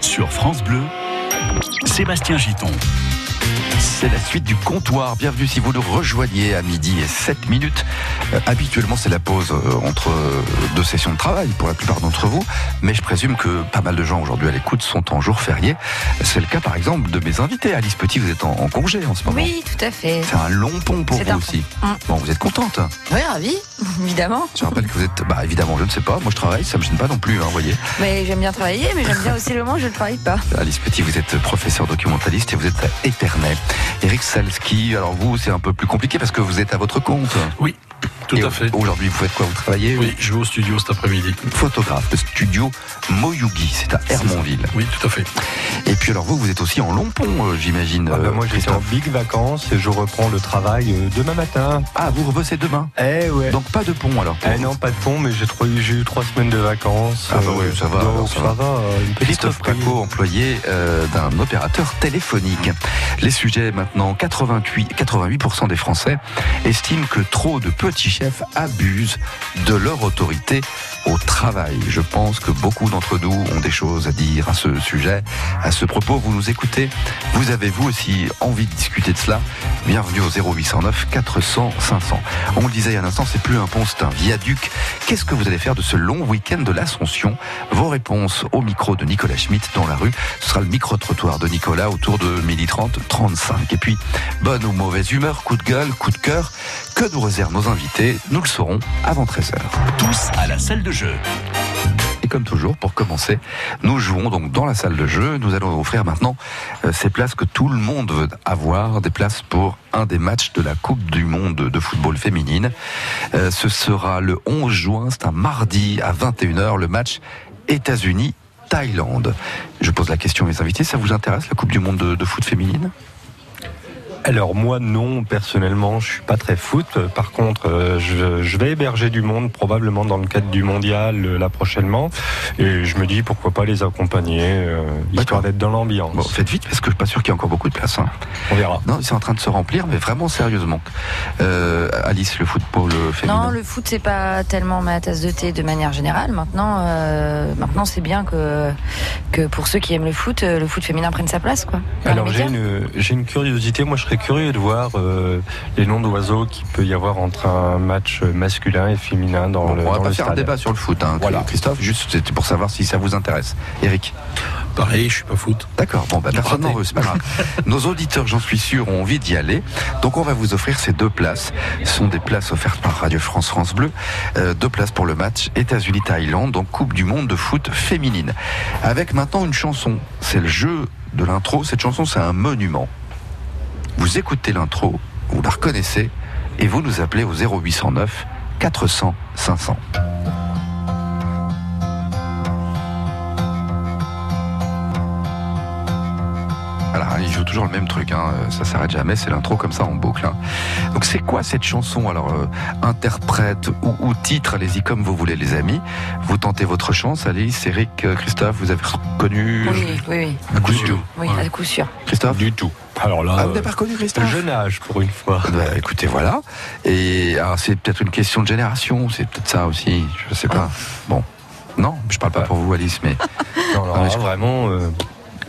sur France Bleu, Sébastien Giton. C'est la suite du comptoir. Bienvenue si vous nous rejoignez à midi et 7 minutes. Euh, habituellement, c'est la pause euh, entre euh, deux sessions de travail pour la plupart d'entre vous. Mais je présume que pas mal de gens aujourd'hui à l'écoute sont en jour férié. C'est le cas, par exemple, de mes invités. Alice Petit, vous êtes en, en congé en ce moment. Oui, tout à fait. C'est un long pont pour vous aussi. Mm. Bon, vous êtes contente. Oui, ravi, évidemment. Je rappelle que vous êtes, bah évidemment, je ne sais pas. Moi, je travaille, ça me gêne pas non plus, hein, vous voyez. Mais j'aime bien travailler, mais j'aime bien aussi le moment où je ne travaille pas. Alice Petit, vous êtes professeur documentaliste et vous êtes à Épernay. Eric Salski, alors vous, c'est un peu plus compliqué parce que vous êtes à votre compte. Oui, tout Et à fait. Aujourd'hui, vous faites quoi? Vous travaillez? Oui, je vais au studio cet après-midi. Photographe, le studio Moyugi, c'est à Hermonville. Oui, tout à fait. Et puis alors vous, vous êtes aussi en long pont, euh, j'imagine. Ah bah euh, moi j'étais en big vacances et je reprends le travail euh, demain matin. Ah, vous rebossez demain? Eh ouais. Donc pas de pont alors eh non, pas de pont, mais j'ai trop- j'ai eu trois semaines de vacances. Ah bah oui, ça va, Donc ça ça, va. va. euh, une petite Christophe. Paco, employé euh, d'un opérateur téléphonique. Les sujets maintenant, 88, 88% des Français estiment que trop de petits chefs abusent de leur autorité au travail. Je pense que beaucoup d'entre nous ont des choses à dire à ce sujet. À ce propos, vous nous écoutez. Vous avez vous aussi envie de discuter de cela Bienvenue au 0809 400 500. On le disait il y a un instant, c'est plus un pont, c'est un viaduc. Qu'est-ce que vous allez faire de ce long week-end de l'Ascension Vos réponses au micro de Nicolas Schmitt dans la rue. Ce sera le micro-trottoir de Nicolas autour de 12h30, 35. Et puis, bonne ou mauvaise humeur, coup de gueule, coup de cœur, que nous réservent nos invités Nous le saurons avant 13h. Tous à la salle de jeu. Et comme toujours, pour commencer, nous jouons donc dans la salle de jeu. Nous allons offrir maintenant euh, ces places que tout le monde veut avoir, des places pour un des matchs de la Coupe du Monde de football féminine. Euh, ce sera le 11 juin, c'est un mardi à 21h, le match États-Unis-Thaïlande. Je pose la question à mes invités, ça vous intéresse la Coupe du Monde de, de foot féminine? Alors moi non, personnellement, je suis pas très foot. Par contre, euh, je, je vais héberger du monde probablement dans le cadre du mondial euh, là prochainement. Et je me dis pourquoi pas les accompagner, euh, histoire d'être dans l'ambiance. Bon, faites vite parce que je suis pas sûr qu'il y ait encore beaucoup de place. hein. On verra. Non, c'est en train de se remplir, mais vraiment sérieusement. Euh, Alice, le football féminin. Non, le foot, c'est pas tellement ma tasse de thé de manière générale. Maintenant, euh, maintenant c'est bien que, que pour ceux qui aiment le foot, le foot féminin prenne sa place. Quoi, Alors j'ai une, j'ai une curiosité, moi je serais curieux de voir euh, les noms d'oiseaux qu'il peut y avoir entre un match masculin et féminin dans Bon, le on va dans pas le faire un débat sur le foot, hein, Voilà. Christophe. Juste c'était pour savoir si ça vous intéresse. Eric. Pareil, je suis pas foot. D'accord. Bon, bah, personne n'en veut, c'est pas grave. Nos auditeurs, j'en suis sûr, ont envie d'y aller. Donc, on va vous offrir ces deux places. Ce sont des places offertes par Radio France France Bleu. Euh, deux places pour le match États-Unis-Thaïlande, donc Coupe du Monde de foot féminine. Avec maintenant une chanson. C'est le jeu de l'intro. Cette chanson, c'est un monument. Vous écoutez l'intro, vous la reconnaissez, et vous nous appelez au 0809 400 500. Voilà, il joue toujours le même truc, hein. ça s'arrête jamais, c'est l'intro comme ça en boucle. hein. Donc c'est quoi cette chanson? Alors euh, interprète ou, ou titre, allez-y comme vous voulez les amis. Vous tentez votre chance, Alice, Eric, euh, Christophe, vous avez reconnu? Oui, oui, oui. à coup Du sûr. tout. Oui, à coup sûr. Christophe? Du tout. Alors là, Ah, vous euh, n'avez pas reconnu Christophe jeune âge pour une fois. Bah, écoutez, voilà. Et alors, c'est peut-être une question de génération, c'est peut-être ça aussi, je sais pas. Bon, non, je parle pas pour vous, Alice, mais Non, Ah, là, je- vraiment, euh,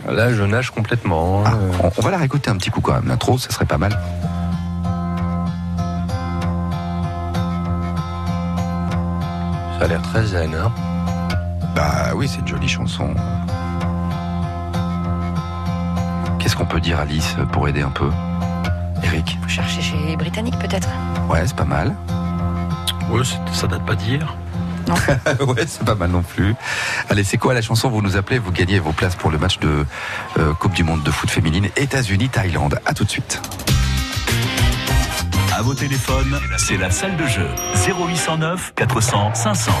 là je nage complètement. Ah, hein, euh. on, on va la réécouter un petit coup quand même. L'intro, ça serait pas mal. Ça a l'air très zen. Hein. Bah oui, c'est une jolie chanson. Qu'est-ce qu'on peut dire, Alice, pour aider un peu Eric Vous cherchez chez les Britanniques, peut-être Ouais, c'est pas mal. Ouais, ça date pas d'hier. ouais, c'est pas mal non plus. Allez, c'est quoi la chanson Vous nous appelez, vous gagnez vos places pour le match de euh, Coupe du Monde de foot féminine États-Unis-Thaïlande. À tout de suite. À vos téléphones, c'est la salle de jeu. 0809 400 500.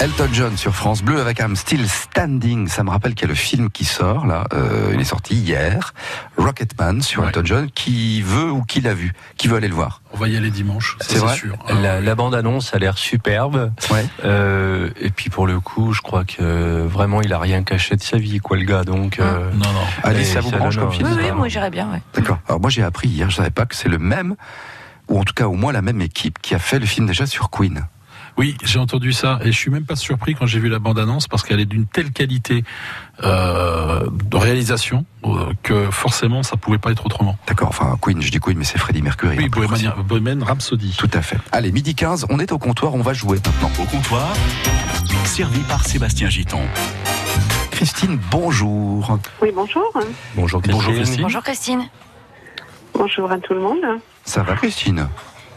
Elton John sur France Bleu avec I'm Still Standing. Ça me rappelle qu'il y a le film qui sort là. Euh, il est sorti hier. Rocketman sur Ouais. Elton John. Qui veut ou qui l'a vu? Qui veut aller le voir? On va y aller dimanche, C'est sûr. La, la bande-annonce a l'air superbe. Ouais. Euh, et puis pour le coup, je crois que vraiment il a rien caché de sa vie, quoi, le gars. Donc, euh, Non, non. Alice, Et ça vous branche comme film? Oui, oui, moi j'irais bien. Ouais. D'accord. Alors moi j'ai appris hier, je savais pas que c'est le même, ou en tout cas au moins la même équipe qui a fait le film déjà sur Queen. Oui, j'ai entendu ça et je suis même pas surpris quand j'ai vu la bande-annonce parce qu'elle est d'une telle qualité euh, de réalisation euh, que forcément ça pouvait pas être autrement. D'accord. Enfin Queen, je dis Queen, mais c'est Freddie Mercury. Oui, hein, Bohemian. Bohemian Rhapsody. Tout à fait. Allez, midi 15, on est au comptoir, on va jouer maintenant. Au comptoir, servi par Sébastien Giton. Christine, bonjour. Oui, bonjour. bonjour Christine. Bonjour, Christine. Bonjour Christine. Bonjour à tout le monde. Ça va Christine?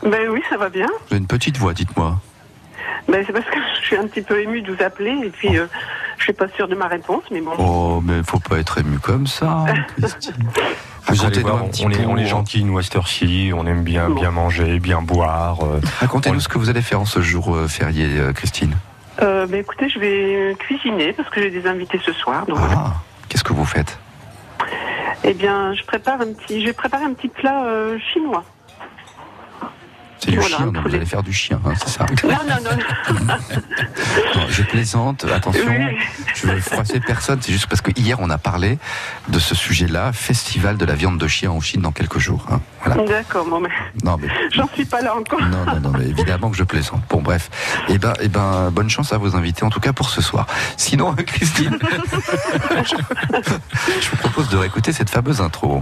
Ben oui, ça va bien. Vous avez une petite voix, dites-moi. Ben, c'est parce que je suis un petit peu émue de vous appeler et puis euh, je suis pas sûre de ma réponse, mais bon. Oh, mais faut pas être ému comme ça, Christine. Vous allez voir, un petit on est, on est gentil, nous, à cette heure-ci. On aime bien, Bon. bien manger, bien boire. euh. Racontez-nous On- ce que vous allez faire en ce jour euh, férié, euh, Christine. Euh, ben écoutez, je vais cuisiner parce que j'ai des invités ce soir. Donc voilà. Ah, qu'est-ce que vous faites? Eh bien, je prépare un petit, je vais préparer un petit plat euh, chinois. C'est du Voilà, chien, donc vous allez faire du chien, hein, c'est ça Non, non, non. Non, Je plaisante, attention, Oui. je veux froisser personne, c'est juste parce que hier on a parlé de ce sujet-là, festival de la viande de chien en Chine dans quelques jours. hein. Voilà. D'accord, bon, mais Non, mais, j'en suis pas là encore. non, non, non, mais évidemment que je plaisante. Bon, bref. Eh ben, eh ben, bonne chance à vos invités, en tout cas pour ce soir. Sinon, Christine, je vous propose de réécouter cette fameuse intro.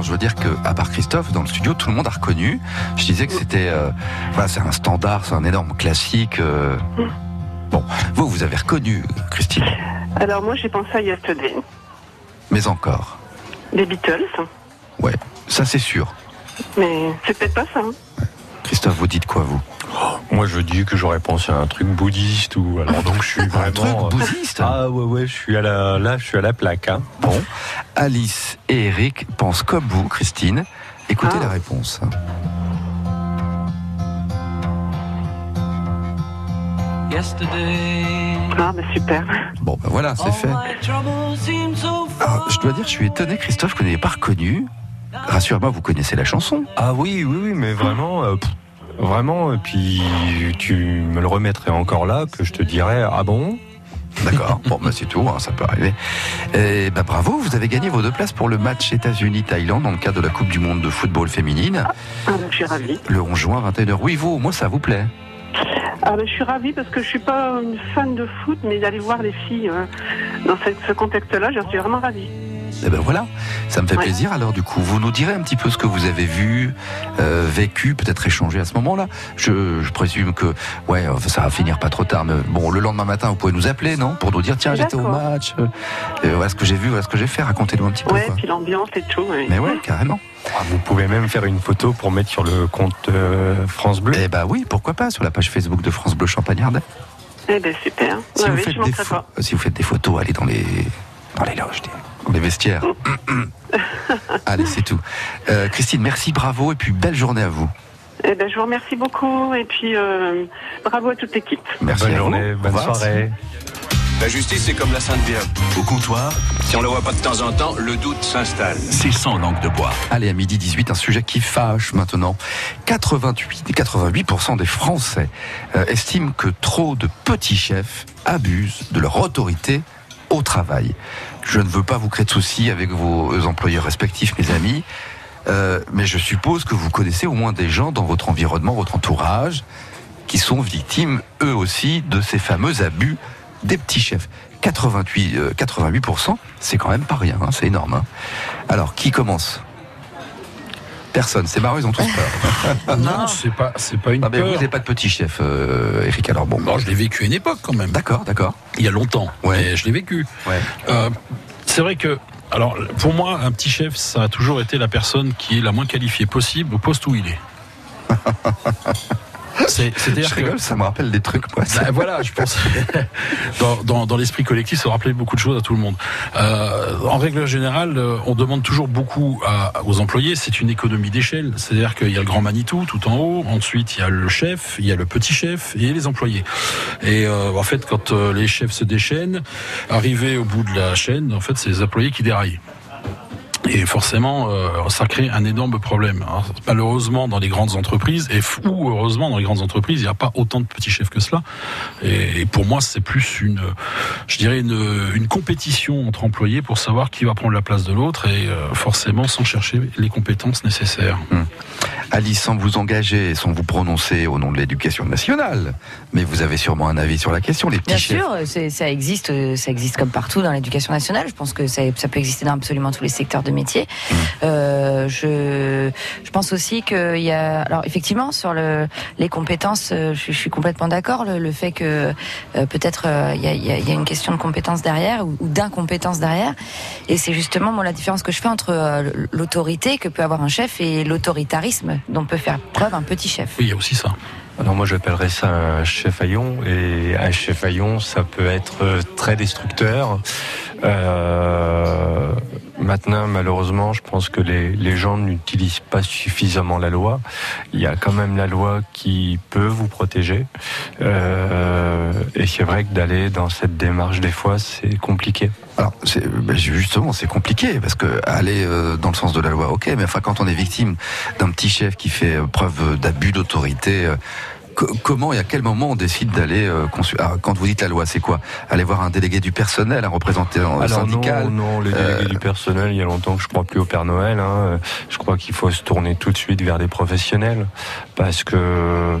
Alors je veux dire que à part Christophe dans le studio tout le monde a reconnu. Je disais que c'était euh, voilà c'est un standard, c'est un énorme classique. euh. Bon, vous vous avez reconnu Christine, Alors moi, j'ai pensé à Yesterday, mais encore. des Beatles, Ouais, ça c'est sûr. mais c'est peut-être pas ça. hein. Christophe, vous dites quoi vous? Moi, je dis que j'aurais pensé à un truc bouddhiste ou alors donc je suis Un vraiment. truc euh, bouddhiste? Ah ouais ouais, je suis à la là, je suis à la plaque. Hein. Bon, Alice et Eric pensent comme vous, Christine. Écoutez Ah. la réponse. Ah, ben super. Bon, ben voilà, c'est fait. Alors, je dois dire, je suis étonné, Christophe, que vous n'ayez pas reconnu. Rassurez-moi, vous connaissez la chanson. Ah oui oui oui, mais vraiment. euh, pff, Vraiment, et puis tu me le remettrais encore là, que je te dirais, ah bon? D'accord. Bon, bah, c'est tout, hein, ça peut arriver. Et bah, bravo, vous avez gagné vos deux places pour le match États-Unis-Thaïlande dans le cadre de la Coupe du Monde de football féminine, Ah, ben, je suis ravie. le 11 juin, 21h. Oui, vous, moi, ça vous plaît Ah ben, je suis ravie parce que je suis pas une fan de foot, mais d'aller voir les filles euh, dans ce, ce contexte-là, j'en suis vraiment ravie. Eh ben voilà, ça me fait Ouais. plaisir. Alors du coup, vous nous direz un petit peu ce que vous avez vu, euh, vécu, peut-être échangé à ce moment-là. Je, je présume que, ouais, ça va finir pas trop tard. Mais bon, le lendemain matin, vous pouvez nous appeler, non? Pour nous dire, tiens, j'étais au match. euh, euh, voilà ce que j'ai vu, voilà ce que j'ai fait. Racontez-nous un petit peu. Ouais, puis l'ambiance et tout. ouais. Mais ouais, carrément. Ah, Vous pouvez même faire une photo pour mettre sur le compte euh, France Bleu. Eh ben oui, pourquoi pas sur la page Facebook de France Bleu Champagne-Ardenne. Eh ben super. Si, Ouais, vous oui, faites je des si vous faites des photos, allez dans les dans les loges, les vestiaires. allez, c'est tout. Euh, Christine, merci, bravo et puis belle journée à vous. Eh ben je vous remercie beaucoup et puis euh, bravo à toute l'équipe. Merci bonne à journée, vous. bonne soirée. La justice, c'est comme la Sainte Vierge. Au comptoir, Si on la voit pas de temps en temps, le doute s'installe. c'est sans langue de bois. Allez, à midi 18, un sujet qui fâche maintenant. 88 et 88% des Français euh, estiment que trop de petits chefs abusent de leur autorité au travail. Je ne veux pas vous créer de soucis avec vos employeurs respectifs, mes amis, euh, mais je suppose que vous connaissez au moins des gens dans votre environnement, votre entourage, qui sont victimes, eux aussi, de ces fameux abus des petits chefs. 88, euh, 88%, c'est quand même pas rien, hein, c'est énorme. hein. Alors, qui commence? Personne, c'est marrant, ils ont tous peur. Non, c'est pas, c'est pas une Ah, mais vous n'avez pas de petit chef, euh, Eric, alors bon. Bon, je l'ai vécu à une époque quand même. D'accord, d'accord. Il y a longtemps. Ouais. Mais je l'ai vécu. Ouais. Euh, c'est vrai que, alors, pour moi, un petit chef, ça a toujours été la personne qui est la moins qualifiée possible au poste où il est. C'est- C'est-à-dire Je que rigole, ça me rappelle des trucs, moi. Bah, voilà, je pense. dans dans, dans l'esprit collectif, ça rappelait beaucoup de choses à tout le monde. Euh, en règle générale, euh, on demande toujours beaucoup à- aux employés. C'est une économie d'échelle. C'est-à-dire qu'il y a le grand Manitou tout en haut. Ensuite, il y a le chef, il y a le petit chef et les employés. Et euh, en fait, quand euh, les chefs se déchaînent, arrivé au bout de la chaîne, en fait, c'est les employés qui déraillent. Et forcément, euh, ça crée un énorme problème. Alors, malheureusement, dans les grandes entreprises, et ou heureusement, dans les grandes entreprises, il n'y a pas autant de petits chefs que cela. Et, et pour moi, c'est plus une, je dirais, une, une compétition entre employés pour savoir qui va prendre la place de l'autre et euh, forcément sans chercher les compétences nécessaires. Alice, sans vous engager, sans vous prononcer au nom de l'éducation nationale, mais vous avez sûrement un avis sur la question, les petits Bien chefs. sûr, c'est- ça existe, euh, ça existe comme partout dans l'éducation nationale. Je pense que ça, ça peut exister dans absolument tous les secteurs de métier. Mmh. Euh, je, je pense aussi qu'il y a, alors effectivement sur le, les compétences, euh, je, je suis complètement d'accord. Le, le fait que euh, peut-être euh, il y, a, il y a- il y a une question de compétence derrière ou, ou d'incompétence derrière, et c'est justement moi la différence que je fais entre euh, l'autorité que peut avoir un chef et l'autoritarisme dont peut faire preuve un petit chef. Oui, il y a aussi ça. Alors moi j'appellerais ça un chef haillon et un chef haillon ça peut être très destructeur. Euh, maintenant malheureusement je pense que les, les gens n'utilisent pas suffisamment la loi. Il y a quand même la loi qui peut vous protéger Euh, et c'est vrai que d'aller dans cette démarche des fois c'est compliqué. Alors, ben, justement, c'est compliqué parce que aller euh, dans le sens de la loi, ok, mais enfin, quand on est victime d'un petit chef qui fait euh, preuve d'abus d'autorité. euh, Comment et à quel moment on décide d'aller euh, ah, quand vous dites la loi, c'est quoi? Aller voir un délégué du personnel, un représentant euh, Alors syndical? non, non, les délégués Euh, du personnel, il y a longtemps que je crois plus au Père Noël. hein. Je crois qu'il faut se tourner tout de suite vers des professionnels, parce que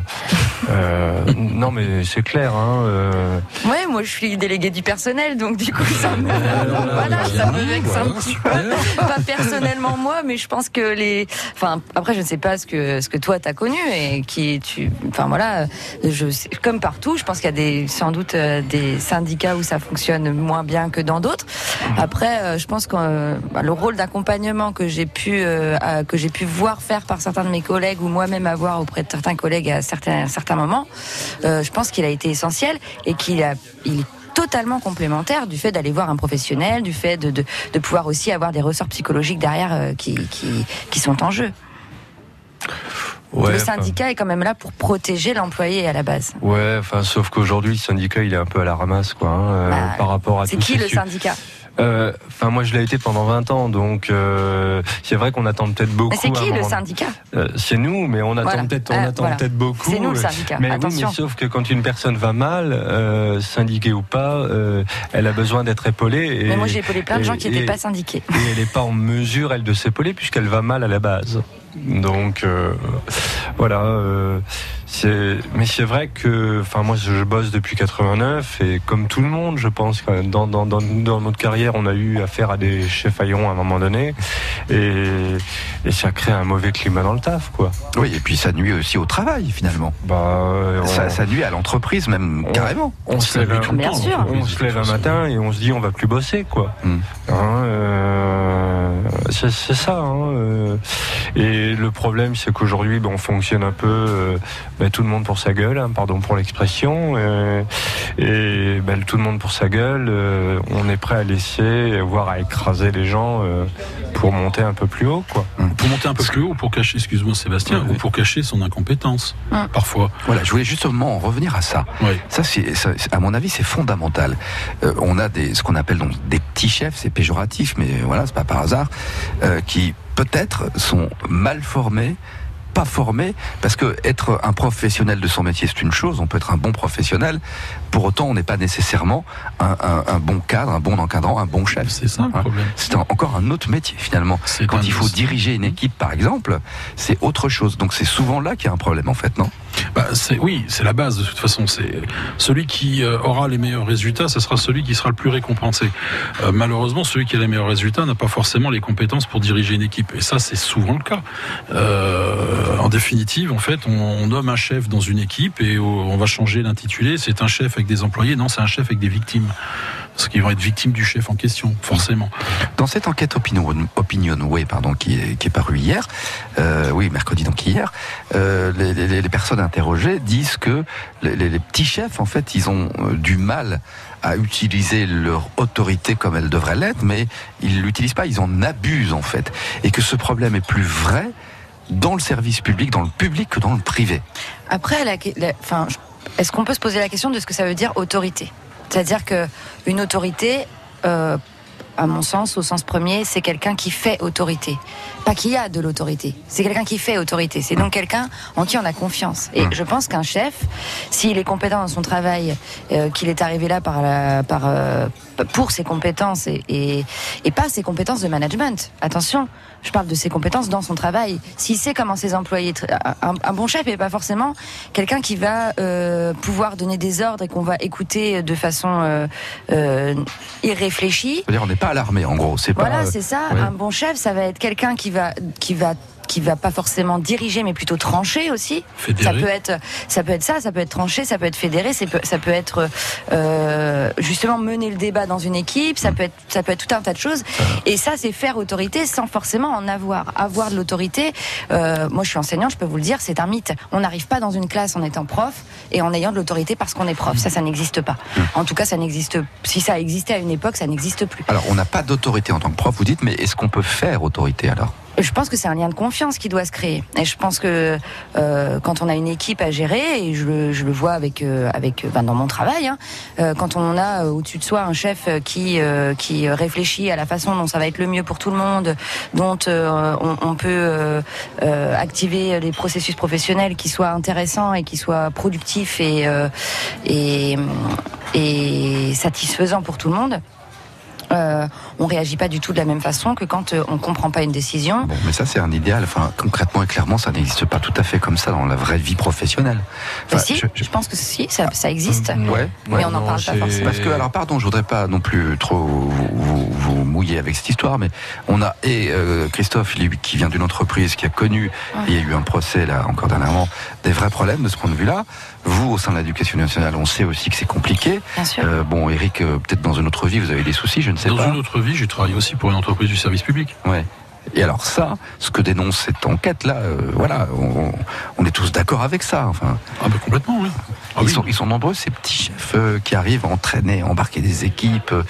euh, non, mais c'est clair. Hein, euh, Ouais, moi je suis délégué du personnel, donc du coup ça me, voilà, ça me vexe un petit peu. Pas personnellement moi, mais je pense que les, enfin après je ne sais pas ce que ce que toi t'as connu et qui tu, enfin voilà, je sais- comme partout, je pense qu'il y a des sans doute euh, des syndicats où ça fonctionne moins bien que dans d'autres. Après, euh, je pense que euh, bah, le rôle d'accompagnement que j'ai pu que j'ai pu voir faire par certains de mes collègues ou moi-même avoir auprès de certains collègues à certains certains moments, je pense qu'il a été essentiel et qu'il a il est totalement complémentaire du fait d'aller voir un professionnel, du fait de, de, de pouvoir aussi avoir des ressorts psychologiques derrière qui, qui, qui sont en jeu. Ouais, le syndicat est quand même là pour protéger l'employé à la base. ouais, enfin, sauf qu'aujourd'hui, le syndicat, il est un peu à la ramasse, quoi, hein, euh, Bah, par rapport à C'est qui le su- syndicat? Euh, Enfin, moi, je l'ai été pendant 20 ans, donc euh, c'est vrai qu'on attend peut-être beaucoup. Mais c'est qui le syndicat? Euh, C'est nous, mais on attend Voilà. peut-être, on attend voilà. peut-être beaucoup. C'est nous le syndicat. Mais oui, mais sauf que quand une personne va mal, syndiquée ou pas, elle a besoin d'être épaulée. Et, Mais moi j'ai épaulé plein de et- gens qui n'étaient pas syndiqués. et elle n'est pas en mesure, elle, de s'épauler puisqu'elle va mal à la base. Donc euh, voilà. C'est, mais c'est vrai que, enfin moi je bosse depuis 89 et comme tout le monde, je pense que dans, dans, dans, dans notre carrière, on a eu affaire à des chefs haillons à un moment donné et, et ça crée un mauvais climat dans le taf, quoi. Oui, et puis ça nuit aussi au travail finalement. Bah, on, Ça, ça nuit à l'entreprise même on- carrément. on se lève, un- Bien sûr. on se lève un matin et on se dit on va plus bosser quoi. Mm. Hein, euh, c'est c'est ça. hein, euh. et le problème c'est qu'aujourd'hui ben, on fonctionne un peu euh, ben, tout le monde pour sa gueule, hein, pardon pour l'expression, euh, et ben, tout le monde pour sa gueule. euh, on est prêt à laisser, voire à écraser les gens euh, pour monter un peu plus haut quoi. Pour monter un peu plus haut, pour cacher, excuse-moi Sébastien, ou pour cacher son incompétence, Hum. parfois. Voilà, je voulais justement en revenir à ça. Oui. Ça, c'est, ça, à mon avis, c'est fondamental. Euh, on a des, ce qu'on appelle donc des petits chefs, c'est péjoratif, mais voilà, c'est pas par hasard, euh, qui peut-être sont mal formés, pas formés, parce que être un professionnel de son métier, c'est une chose. On peut être un bon professionnel. Pour autant, on n'est pas nécessairement un, un- un bon cadre, un bon encadrant, un bon chef. C'est ça le Hein. problème. C'est un- encore un autre métier finalement. Quand il faut diriger une équipe, par exemple, c'est autre chose. Donc c'est souvent là qu'il y a un problème, en fait, non? Bah, oui, c'est la base de toute façon. C'est celui qui euh, aura les meilleurs résultats, ce sera celui qui sera le plus récompensé. Euh, malheureusement, celui qui a les meilleurs résultats n'a pas forcément les compétences pour diriger une équipe, et ça, c'est souvent le cas. Euh, en définitive, en fait, on nomme un chef dans une équipe et on va changer l'intitulé. C'est un chef avec des employés. Non, c'est un chef avec des victimes. Parce qu'ils vont être victimes du chef en question, forcément. Dans cette enquête Opinion, Opinionway, pardon, qui est, qui est parue hier, euh, oui, mercredi donc hier, euh, les, les- les personnes interrogées disent que les, les- les petits chefs, en fait, ils ont euh, du mal à utiliser leur autorité comme elle devrait l'être, mais ils l'utilisent pas, ils en abusent en fait, et que ce problème est plus vrai dans le service public, dans le public que dans le privé. Après, la, la- enfin, je- est-ce qu'on peut se poser la question de ce que ça veut dire autorité? C'est-à-dire que une autorité, euh, à mon sens, au sens premier, c'est quelqu'un qui fait autorité, pas qui a de l'autorité. C'est quelqu'un qui fait autorité. C'est donc quelqu'un en qui on a confiance. Et je pense qu'un chef, s'il est compétent dans son travail, euh, qu'il est arrivé là par la, par, euh, pour ses compétences et, et, et pas ses compétences de management. Attention, je parle de ses compétences dans son travail. S'il sait comment ses employés, un, un bon chef n'est pas forcément quelqu'un qui va euh, pouvoir donner des ordres et qu'on va écouter de façon euh, euh, irréfléchie. C'est-à-dire, on n'est pas alarmé, en gros. C'est pas. Voilà, c'est ça. ouais. Un bon chef, ça va être quelqu'un qui va, qui va qui va pas forcément diriger mais plutôt trancher aussi. Fédérer. ça peut être ça peut être ça ça peut être trancher ça peut être fédérer ça peut, ça peut être euh, justement mener le débat dans une équipe ça peut être ça peut être tout un tas de choses. Et ça c'est faire autorité sans forcément en avoir. Avoir de l'autorité euh, moi je suis enseignante je peux vous le dire c'est un mythe. On n'arrive pas dans une classe en étant prof et en ayant de l'autorité parce qu'on est prof. Ça ça n'existe pas. En tout cas ça n'existe si ça existait à une époque ça n'existe plus. Alors, on n'a pas d'autorité en tant que prof, vous dites, mais est-ce qu'on peut faire autorité alors? Je pense que c'est un lien de confiance qui doit se créer. Et je pense que euh, quand on a une équipe à gérer, et je, le- vois avec, euh, avec, euh, ben, dans mon travail, hein, euh, quand on a au-dessus de soi un chef qui, qui réfléchit à la façon dont ça va être le mieux pour tout le monde, dont on, peut activer les processus professionnels qui soient intéressants et qui soient productifs et, et, et satisfaisants pour tout le monde. Euh, on réagit pas du tout de la même façon que quand euh, on comprend pas une décision. Bon, mais ça, c'est un idéal. Enfin, concrètement et clairement, ça n'existe pas tout à fait comme ça dans la vraie vie professionnelle. Enfin, si, je- je, je- pense que si, ça, ça existe. Ouais, Mais on n'en parle pas forcément. Parce que, alors, pardon, je voudrais pas non plus trop vous, vous- vous mouiller avec cette histoire, mais on a, et euh, Christophe, lui, qui vient d'une entreprise qui a connu, il y a eu un procès, là, encore dernièrement, des vrais problèmes de ce point de vue-là. Vous, au sein de l'éducation nationale, on sait aussi que c'est compliqué. Bien sûr. Euh, bon, Eric, euh, peut-être dans une autre vie, vous avez des soucis, je ne sais Dans pas. une autre vie, j'ai travaillé aussi pour une entreprise du service public. Ouais. Et alors ça, ce que dénonce cette enquête-là, euh, voilà, on, on est tous d'accord avec ça. Enfin, Ah ben complètement, oui. Ah ils, oui. sont, ils sont nombreux ces petits chefs euh, qui arrivent à entraîner, à embarquer des équipes, euh,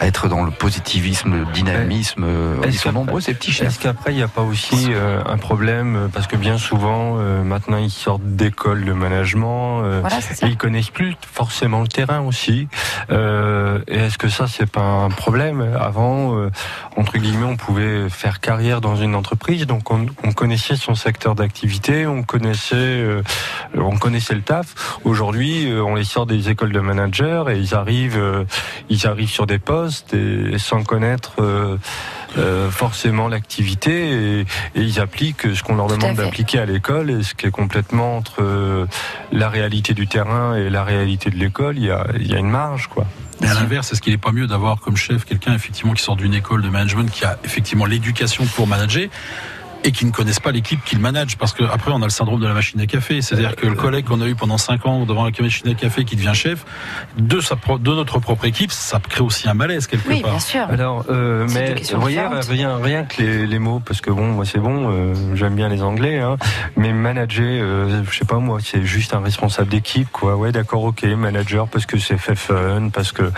à être dans le positivisme, le dynamisme. euh, Est-ce ils sont nombreux ces petits Est-ce chefs. qu'après, il n'y a pas aussi euh, un problème Parce que bien souvent, euh, maintenant, ils sortent d'écoles de management. euh, Voilà, c'est ça. et ils connaissent plus forcément le terrain aussi. Euh, et est-ce que ça, c'est pas un problème? Avant, euh, entre guillemets, on pouvait faire carrière dans une entreprise, donc on, on connaissait son secteur d'activité, on connaissait, euh, on connaissait le taf. Aujourd'hui, euh, on les sort des écoles de managers et ils arrivent, euh, ils arrivent sur des postes et sans connaître. euh, forcément l'activité et, et ils appliquent ce qu'on leur demande d'appliquer à l'école et ce qui est complètement entre la réalité du terrain et la réalité de l'école, il y a, il y a une marge quoi. Mais à l'inverse, est-ce qu'il n'est pas mieux d'avoir comme chef quelqu'un effectivement qui sort d'une école de management qui a effectivement l'éducation pour manager? Et qui ne connaissent pas l'équipe qu'il manage parce que après on a le syndrome de la machine à café c'est-à-dire que le collègue qu'on a eu pendant 5 ans devant la machine à café qui devient chef de sa pro- de notre propre équipe ça crée aussi un malaise quelque Oui, part bien sûr. Alors, euh, mais rien, rien que les, les mots, parce que bon, moi c'est bon, euh, j'aime bien les anglais, hein, mais manager, euh, je sais pas moi, c'est juste un responsable d'équipe, quoi. Ouais, d'accord, ok, manager parce que c'est fait fun, parce que,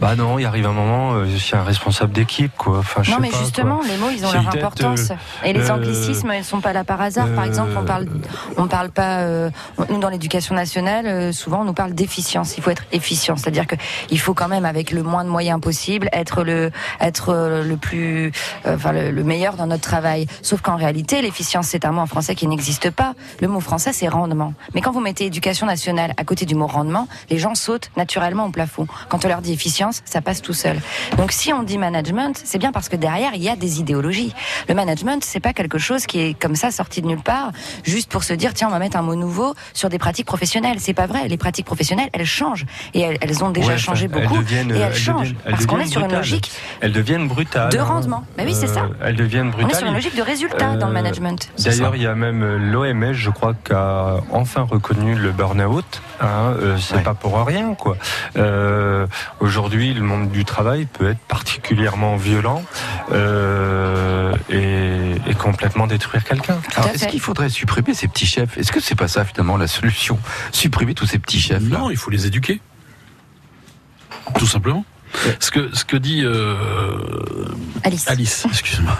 bah non, il arrive un moment, euh, c'est un responsable d'équipe, quoi. Enfin, je Non, sais mais pas, justement, quoi. les mots, ils ont C'est leur importance. Et les euh, anglicismes, ils sont pas là par hasard. Par exemple, on parle, on parle pas. euh, nous, dans l'éducation nationale, euh, souvent, on nous parle d'efficience. Il faut être efficient, c'est-à-dire que il faut quand même, avec le moins de moyens possible, être le, être euh, le plus, enfin, le meilleur dans notre travail. Sauf qu'en réalité, l'efficience, c'est un mot en français qui n'existe pas. Le mot français, c'est rendement. Mais quand vous mettez éducation nationale à côté du mot rendement, les gens sautent naturellement au plafond. Quand on leur dit efficience, ça passe tout seul. Donc, si on dit management, c'est bien parce que derrière, il y a des idéologies. Le management, c'est pas quelque quelque chose qui est comme ça sorti de nulle part, juste pour se dire tiens on va mettre un mot nouveau sur des pratiques professionnelles. C'est pas vrai. Les pratiques professionnelles, elles changent et elles, elles ont déjà Ouais, changé enfin, elles beaucoup deviennent, et euh, elles, elles changent deviennent- elles parce qu'on est sur une logique Elles deviennent brutales. de hein. rendement. Bah oui, c'est ça. Euh, Elles deviennent On brutales. est sur une logique de résultat dans le Euh, management. D'ailleurs, il y a même l'OMS, je crois, qui a enfin reconnu le burn-out. Hein, euh, c'est Ouais. pas pour rien, quoi. Euh, Aujourd'hui, le monde du travail peut être particulièrement violent euh, et, et complètement détruire quelqu'un. Est-ce qu'il faudrait supprimer ces petits chefs? Est-ce que c'est pas ça finalement la solution? Supprimer tous ces petits chefs là Non, il faut les éduquer. Tout simplement. Ce que, ce que dit euh, Alice. Alice, excuse-moi.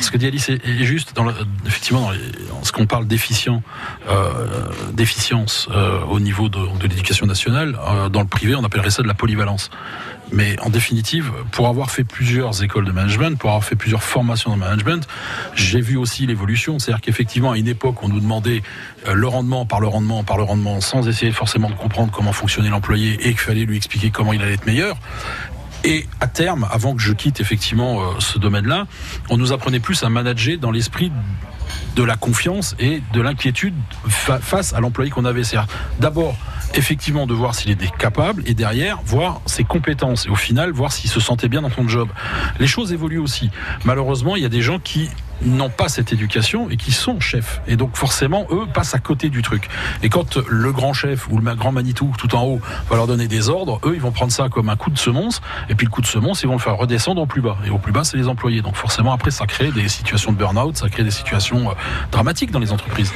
ce que dit Alice est, est juste. Dans le- effectivement, dans, les- dans ce qu'on parle d'efficient, euh, d'efficience euh, au niveau de, de l'éducation nationale, euh, dans le privé, on appellerait ça de la polyvalence. Mais en définitive, pour avoir fait plusieurs écoles de management, pour avoir fait plusieurs formations de management, j'ai vu aussi l'évolution. C'est-à-dire qu'effectivement, à une époque, on nous demandait euh, le rendement par le rendement par le rendement, sans essayer forcément de comprendre comment fonctionnait l'employé et qu'il fallait lui expliquer comment il allait être meilleur. Et à terme, avant que je quitte effectivement euh, ce domaine-là, on nous apprenait plus à manager dans l'esprit de la confiance et de l'inquiétude fa- face à l'employé qu'on avait. C'est-à-dire d'abord effectivement de voir s'il était capable et derrière voir ses compétences et au final voir s'il se sentait bien dans son job. Les choses évoluent aussi. Malheureusement, il y a des gens qui n'ont pas cette éducation et qui sont chefs. Et donc forcément, eux passent à côté du truc. Et quand le grand chef ou le grand Manitou tout en haut va leur donner des ordres, eux, ils vont prendre ça comme un coup de semonce. Et puis le coup de semonce, ils vont le faire redescendre au plus bas. Et au plus bas, c'est les employés. Donc forcément, après, ça crée des situations de burn-out, ça crée des situations euh, dramatiques dans les entreprises.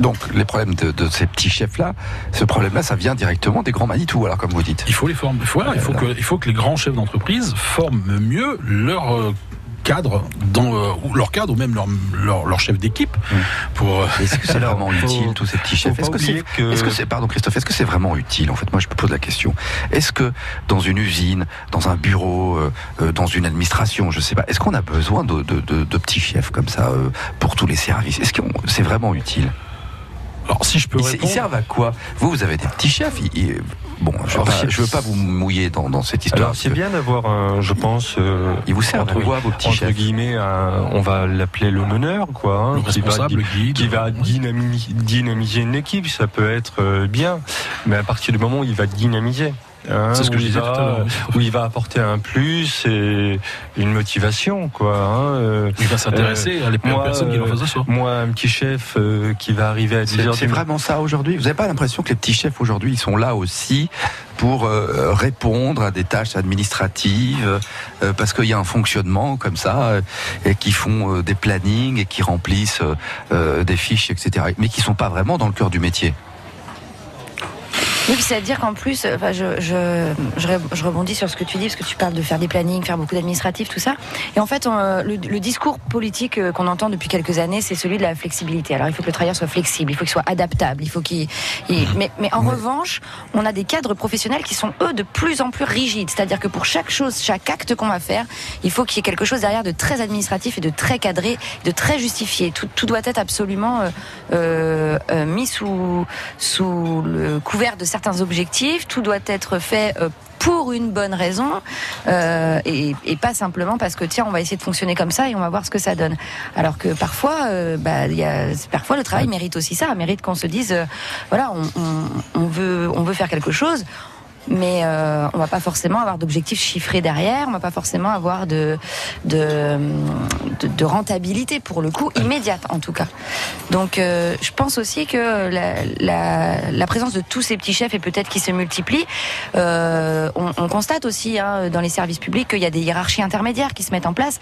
Donc les problèmes de, de ces petits chefs là, ce problème là, ça vient directement des grands Manitou alors comme vous dites. Il faut les former. Voilà, il faut que, il faut que les grands chefs d'entreprise forment mieux leur euh, cadre, dans, euh, ou leur cadre ou même leur, leur, leur chef d'équipe pour. euh, Est-ce que c'est vraiment utile tous ces petits chefs? Est-ce que c'est que- Est-ce que c'est, pardon Christophe, est-ce que c'est vraiment utile En fait, moi je me pose la question. Est-ce que dans une usine, dans un bureau, euh, euh, dans une administration, je sais pas, est-ce qu'on a besoin de, de, de- de petits chefs comme ça euh, pour tous les services? Est-ce que c'est vraiment utile? Alors si je peux ils, ils répondre. servent à quoi Vous, vous avez des petits chefs. ils- ils- bon, je je veux pas vous mouiller dans, dans cette histoire. Alors c'est bien d'avoir, un, je pense, euh, Ils vous servent entre- quoi vos petits entre chefs guillemets, un- on va l'appeler le meneur, quoi, hein, Le qui va guide. qui va dynami- dynamiser une équipe, ça peut être euh, bien, mais à partir du moment où il va dynamiser, hein, C'est ce que je il disais va- tout à l'heure. où il va apporter un plus et une motivation, quoi. hein, euh, Il va s'intéresser à les moi, personnes qui l'ont euh, à soi. moi, un petit chef euh, qui va arriver à 10 C'est vraiment ça aujourd'hui Vous n'avez pas l'impression que les petits chefs aujourd'hui, ils sont là aussi pour euh, répondre à des tâches administratives, euh, parce qu'il y a un fonctionnement comme ça, euh, et qui font euh, des plannings et qui remplissent euh, euh, des fiches, etc., mais qui sont pas vraiment dans le cœur du métier. Oui, c'est-à-dire qu'en plus, enfin, je, je, je, rebondis sur ce que tu dis, parce que tu parles de faire des plannings, faire beaucoup d'administratifs, tout ça. Et en fait, on, euh, le, le discours politique euh, qu'on entend depuis quelques années, c'est celui de la flexibilité. Alors, il faut que le travailleur soit flexible, il faut qu'il soit adaptable, il faut qu'il. il- Mais, mais en revanche, on a des cadres professionnels qui sont eux de plus en plus rigides. C'est-à-dire que pour chaque chose, chaque acte qu'on va faire, il faut qu'il y ait quelque chose derrière de très administratif et de très cadré, de très justifié. Tout, tout doit être absolument euh, euh, euh, mis sous sous le couvert de certains objectifs. Tout doit être fait. euh, pour une bonne raison euh, et, et pas simplement parce que tiens on va essayer de fonctionner comme ça et on va voir ce que ça donne alors que parfois euh, bah, il y a, parfois le travail mérite aussi ça mérite qu'on se dise euh, voilà on, on, on veut on veut faire quelque chose mais euh, on va pas forcément avoir d'objectifs chiffrés derrière, on va pas forcément avoir de, de, de, rentabilité pour le coup immédiate en tout cas. Donc euh, je pense aussi que la, la, la présence de tous ces petits chefs et peut-être qui se multiplient, euh, on, on constate aussi hein, dans les services publics qu'il y a des hiérarchies intermédiaires qui se mettent en place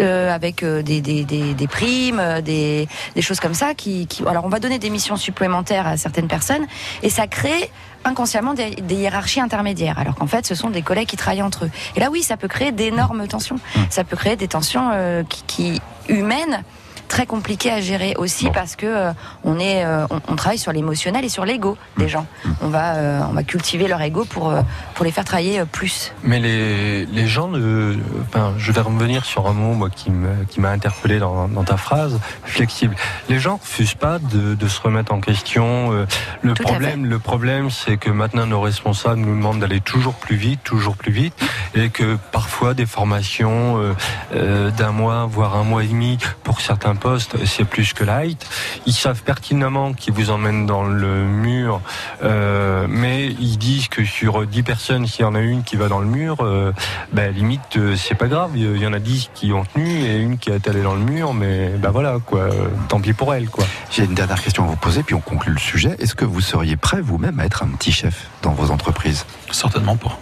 euh, avec euh, des, des, des, des primes, euh, des, des choses comme ça. Qui, qui, alors on va donner des missions supplémentaires à certaines personnes et ça crée inconsciemment des, des hiérarchies intermédiaires, alors qu'en fait ce sont des collègues qui travaillent entre eux. Et là oui, ça peut créer d'énormes tensions. Ça peut créer des tensions euh, qui, qui humaines très compliqué à gérer aussi Bon. parce que euh, on est, euh, on, on travaille sur l'émotionnel et sur l'ego Mmh. des gens. On va, euh, on va cultiver leur ego pour pour les faire travailler plus. Mais les, les gens, ne, enfin, je vais revenir sur un mot moi, qui me- qui m'a interpellé dans, dans ta phrase, flexible. Les gens refusent pas de, de se remettre en question. Le Tout problème, le problème, c'est que maintenant nos responsables nous demandent d'aller toujours plus vite, toujours plus vite, et que parfois des formations d'un mois, voire un mois et demi pour certains postes, c'est plus que light. Ils savent pertinemment qu'ils vous emmènent dans le mur, euh, mais ils disent que sur 10 personnes, s'il y en a une qui va dans le mur, euh, ben, limite, euh, c'est pas grave. Il y en a 10 qui ont tenu et une qui est allée dans le mur, mais ben voilà, quoi. euh, Tant pis pour elle, quoi. J'ai une dernière question à vous poser, puis on conclut le sujet. Est-ce que vous seriez prêt vous-même à être un petit chef dans vos entreprises? Certainement pas.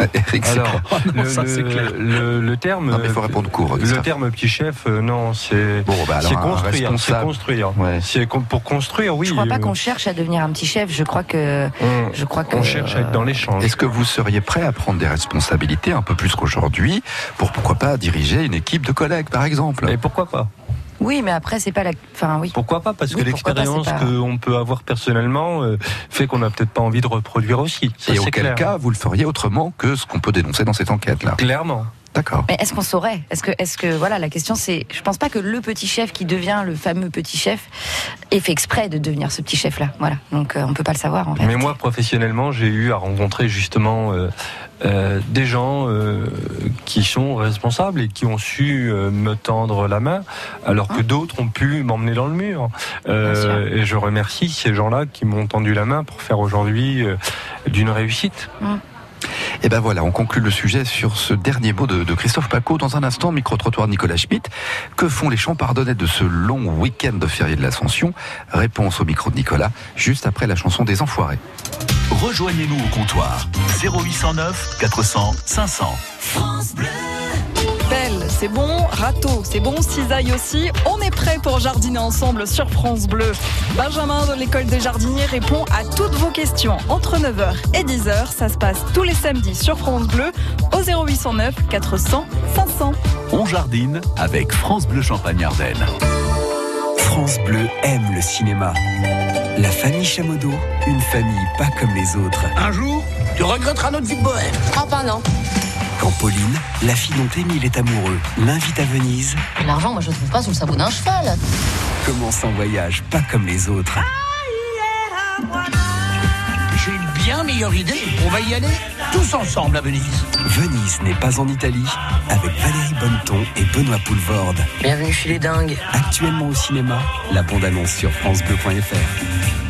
Alors, clair. le, ça, c'est le- clair. le- le terme. Non, mais il faut répondre court. Le terme petit chef, euh, non, c'est Bon, bah alors, c'est construire. C'est construire. Ouais. C'est con- pour construire, oui. je crois pas euh, qu'on cherche à devenir un petit chef. Je crois que on, je crois que on cherche à être dans l'échange. Est-ce que vous seriez prêt à prendre des responsabilités un peu plus qu'aujourd'hui pour pourquoi pas diriger une équipe de collègues, par exemple? Et pourquoi pas? Oui, mais après c'est pas la. Enfin oui. Pourquoi pas? Parce Oui, que l'expérience pas- qu'on peut avoir personnellement euh, fait qu'on n'a peut-être pas envie de reproduire aussi. Ça, Et c'est auquel clair. cas, vous le feriez autrement que ce qu'on peut dénoncer dans cette enquête-là Clairement. D'accord. Mais est-ce qu'on saurait? Est-ce que, est-ce que, voilà, la question c'est, je pense pas que le petit chef qui devient le fameux petit chef ait fait exprès de devenir ce petit chef-là. Voilà, donc euh, on peut pas le savoir en fait. Mais moi, professionnellement, j'ai eu à rencontrer justement euh, euh, des gens euh, qui sont responsables et qui ont su euh, me tendre la main, alors que d'autres ont pu m'emmener dans le mur. Euh, et je remercie ces gens-là qui m'ont tendu la main pour faire aujourd'hui euh, d'une réussite. Et ben voilà, on conclut le sujet sur ce dernier mot de, de Christophe Paco. Dans un instant, micro-trottoir Nicolas Schmitt. Que font les champardonnais de ce long week-end de férié de l'Ascension? Réponse au micro de Nicolas, juste après la chanson des Enfoirés. Rejoignez-nous au comptoir 0809 400 500. Belle, c'est bon. Râteau, c'est bon. Cisaille aussi. On est prêt pour jardiner ensemble sur France Bleu. Benjamin de l'école des jardiniers répond à toutes vos questions entre 9h et 10h. Ça se passe tous les samedis sur France Bleu au 0809 400 500. On jardine avec France Bleu Champagne Ardenne. France Bleu aime le cinéma. La famille Chamodo, une famille pas comme les autres. Un jour, tu regretteras notre vie de bohème. Oh bah non. Quand Pauline, la fille dont Émile est amoureux, l'invite à Venise, L'argent, moi je le trouve pas sous le sabot d'un cheval. commence un voyage pas comme les autres. J'ai une bien meilleure idée. On va y aller tous ensemble à Venise. Venise n'est pas en Italie, avec Valérie Bonneton et Benoît Poulvorde. Bienvenue chez les dingues. Actuellement au cinéma, la bande-annonce sur francebleu.fr.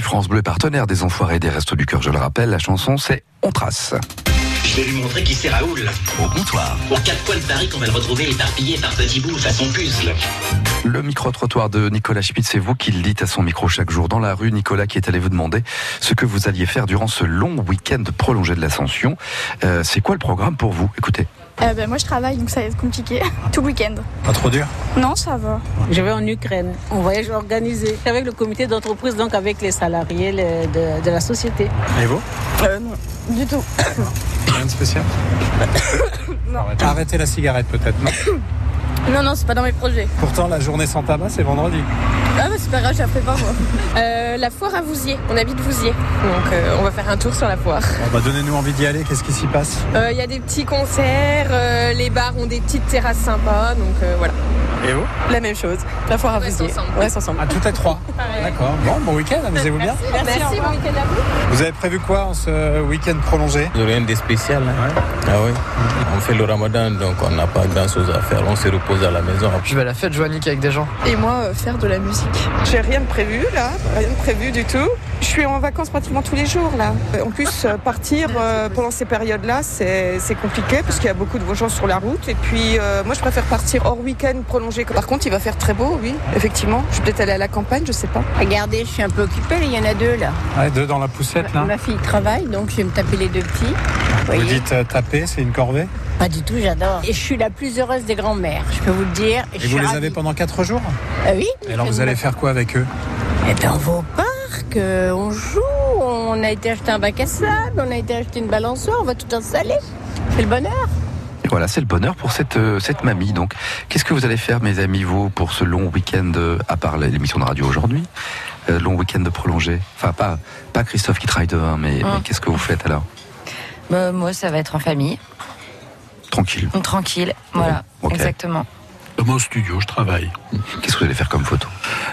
France Bleu partenaire des Enfoirés des Restos du Cœur, je le rappelle, la chanson c'est On Trace. Je vais lui montrer qui c'est Raoul. Au comptoir. Aux quatre coins de Paris qu'on va le retrouver éparpillé par petits bouts façon puzzle. Le micro-trottoir de Nicolas Schmitt, c'est vous qui le dites à son micro chaque jour dans la rue. Nicolas qui est allé vous demander ce que vous alliez faire durant ce long week-end prolongé de l'Ascension. Euh, c'est quoi le programme pour vous? Écoutez. Euh, ben, moi je travaille donc ça va être compliqué tout le week-end. Pas trop dur Non, ça va. Je vais en Ukraine, en voyage organisé avec le comité d'entreprise, donc avec les salariés les- de, de la société. Et vous Euh, non, du tout. Rien de spécial non. Arrêtez la cigarette peut-être. non non, non, c'est pas dans mes projets. Pourtant, la journée sans tabac, c'est vendredi. Ah, bah, c'est pas grave, je la fais pas moi. Euh, la foire à Vouziers. On habite Vouziers. Donc euh, on va faire un tour sur la foire. Bon, bah, Donnez-nous envie d'y aller, qu'est-ce qui s'y passe? Euh, Il y a des petits concerts, euh, les bars ont des petites terrasses sympas, donc euh, voilà. Et vous La même chose. La foire à Vouziers. On reste ensemble. Ah, tout est trois. D'accord. Bon, bon week-end, amusez-vous bien. Merci, bon week-end à vous. Vous avez prévu quoi en ce week-end prolongé Rien de spécial. hein. Ah oui. On fait le ramadan, donc on n'a pas grand chose à faire. On se repose à la maison. Je vais à la fête joannique avec des gens. Et moi, euh, faire de la musique. J'ai rien de prévu là, rien de prévu du tout. Je suis en vacances pratiquement tous les jours là. Euh, En plus, euh, partir euh, pendant ces périodes-là, c'est compliqué parce qu'il y a beaucoup de gens sur la route. Et puis, euh, moi, je préfère partir hors week-end prolongé. Par contre, il va faire très beau, oui, effectivement. Je vais peut-être aller à la campagne, je sais pas. Regardez, je suis un peu occupée, il y en a deux là. Ouais, deux dans la poussette là. Ma fille travaille, donc je vais me taper les deux petits. Vous dites euh, taper, c'est une corvée? Pas du tout, j'adore. Et je suis la plus heureuse des grands-mères, je peux vous le dire. Et je vous les ravie. avez pendant quatre jours? Ah oui. Et alors vous allez faire quoi avec eux? Eh bien, on va au parc, euh, on joue, on a été acheter un bac à sable, on a été acheter une balançoire, on va tout installer. C'est le bonheur. Et voilà, c'est le bonheur pour cette, euh, cette mamie. Donc, qu'est-ce que vous allez faire, mes amis, vous, pour ce long week-end, euh, à part l'émission de radio aujourd'hui? Euh, Long week-end prolongé. Enfin, pas, pas Christophe qui travaille demain, mais, mais qu'est-ce que vous faites alors? Bah, moi, ça va être en famille. Tranquille. Tranquille. Voilà, exactement. Moi, au studio, je travaille. Qu'est-ce que vous allez faire comme photo?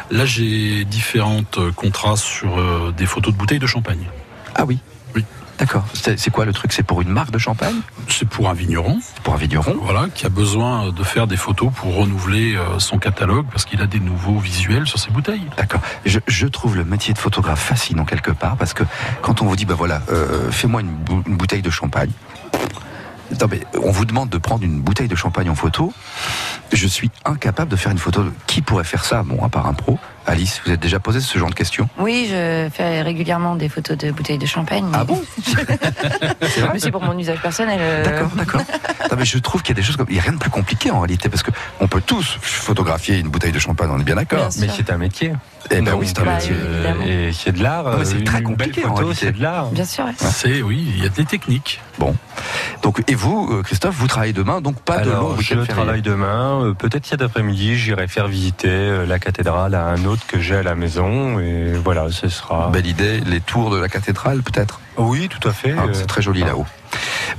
Là, j'ai différentes euh, contrats sur euh, des photos de bouteilles de champagne. Ah oui Oui. D'accord. C'est quoi le truc? C'est pour une marque de champagne? C'est pour un vigneron. Pour un vigneron Voilà, qui a besoin de faire des photos pour renouveler euh, son catalogue parce qu'il a des nouveaux visuels sur ses bouteilles. D'accord. Je, je trouve le métier de photographe fascinant quelque part parce que quand on vous dit, bah voilà, euh, fais-moi une bouteille de champagne. Non, mais on vous demande de prendre une bouteille de champagne en photo. Je suis incapable de faire une photo. Qui pourrait faire ça Bon, à part un pro. Alice, vous êtes déjà posé ce genre de questions Oui, je fais régulièrement des photos de bouteilles de champagne. Ah bon Mais c'est pour mon usage personnel. euh. D'accord, d'accord. Mais je trouve qu'il y a des choses comme. Il n'y a rien de plus compliqué en réalité parce que on peut tous photographier une bouteille de champagne, on est bien d'accord. Mais c'est un métier. Eh ben Donc, oui, c'est un euh, métier. Et c'est de l'art. C'est euh, très compliqué, en réalité. c'est de l'art. Bien sûr. ouais. C'est, oui, il y a des techniques. Bon. Donc, et vous, euh, Christophe, vous travaillez demain, donc pas de long Alors, week-end je férié. travaille demain. Peut-être cet après-midi, j'irai faire visiter la cathédrale à un autre que j'ai à la maison. Et voilà, ce sera. Belle idée, les tours de la cathédrale peut-être? Oui, tout à fait. Ah, Euh, C'est très joli là-haut.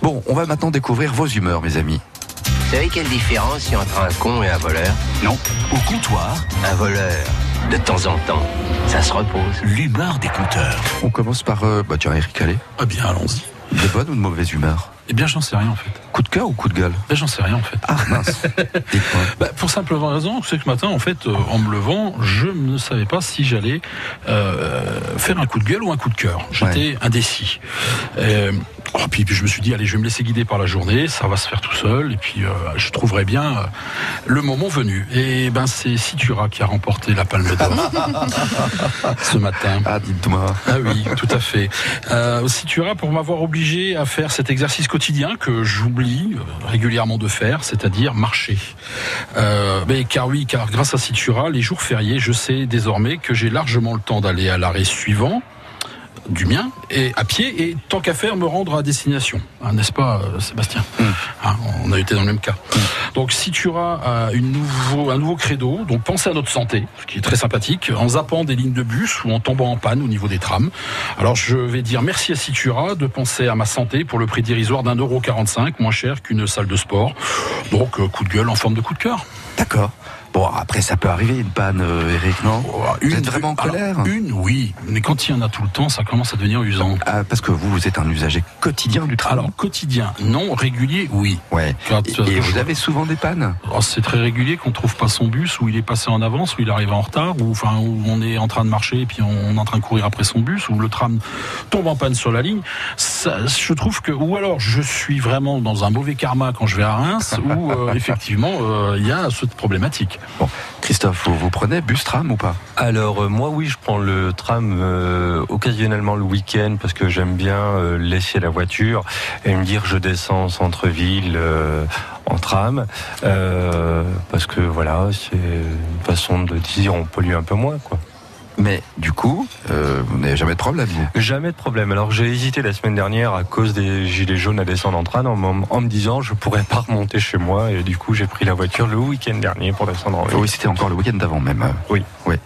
Bon, on va maintenant découvrir vos humeurs, mes amis. Vous savez quelle différence il y a entre un con et un voleur? Non. Au comptoir, Un voleur, de temps en temps, ça se repose. l'humeur des compteurs. On commence par, euh, bah tiens, Eric Allais. Ah bien, allons-y. De bonne ou de mauvaise humeur? Eh bien, j'en sais rien en fait. Coup de cœur ou coup de gueule Ben, j'en sais rien en fait. Ah mince. Bah, pour simplement raison, c'est que ce matin, en fait, euh, en me levant, je ne savais pas si j'allais euh, faire un coup de gueule ou un coup de cœur. J'étais indécis. Euh, oh, puis, puis je me suis dit, allez, je vais me laisser guider par la journée, ça va se faire tout seul, et puis euh, je trouverai bien le moment venu. Et ben, c'est Citura qui a remporté la Palme d'Or ce matin. Ah, dites-moi. Ah oui, tout à fait. Citura pour m'avoir obligé à faire cet exercice quotidien que j'oublie euh, régulièrement de faire, c'est-à-dire marcher. Euh, mais car oui, car grâce à Citura, les jours fériés, je sais désormais que j'ai largement le temps d'aller à l'arrêt suivant du mien et à pied et tant qu'à faire me rendre à destination, Hein, n'est-ce pas euh, Sébastien Hein, On a été dans le même cas. Donc Citura a une nouveau, un nouveau credo, donc pensez à notre santé, ce qui est très sympathique, en zappant des lignes de bus ou en tombant en panne au niveau des trams. Alors je vais dire merci à Citura de penser à ma santé pour le prix dérisoire d'un euro 45, moins cher qu'une salle de sport. Donc euh, coup de gueule en forme de coup de cœur. D'accord. Bon, après, ça peut arriver une panne, euh, Eric, non Vous êtes vraiment en alors, colère Une, oui, mais quand il y en a tout le temps, ça commence à devenir usant. Ah, parce que vous, vous êtes un usager quotidien du tram. Alors quotidien, non, régulier, oui. Ouais. Quand, Et, et vous avez souvent des pannes Oh, c'est très régulier qu'on trouve pas son bus, ou il est passé en avance, ou il arrive en retard, ou enfin où on est en train de marcher et puis on est en train de courir après son bus, ou le tram tombe en panne sur la ligne. Ça, je trouve que, ou alors je suis vraiment dans un mauvais karma quand je vais à Reims, ou euh, effectivement euh, il y a cette problématique. Bon, Christophe, vous, prenez bus tram ou pas? Alors euh, moi oui, je prends le tram euh, occasionnellement le week-end parce que j'aime bien euh, laisser la voiture et me dire je descends en centre-ville en tram parce que voilà c'est une façon de dire on pollue un peu moins quoi. Mais du coup, euh, vous n'avez jamais de problème, vous Jamais de problème. Alors j'ai hésité la semaine dernière à cause des gilets jaunes à descendre en train en, me disant je pourrais pas remonter chez moi et du coup j'ai pris la voiture le week-end dernier pour descendre en ville. Oui, c'était encore le week-end d'avant même. Oui. Oui.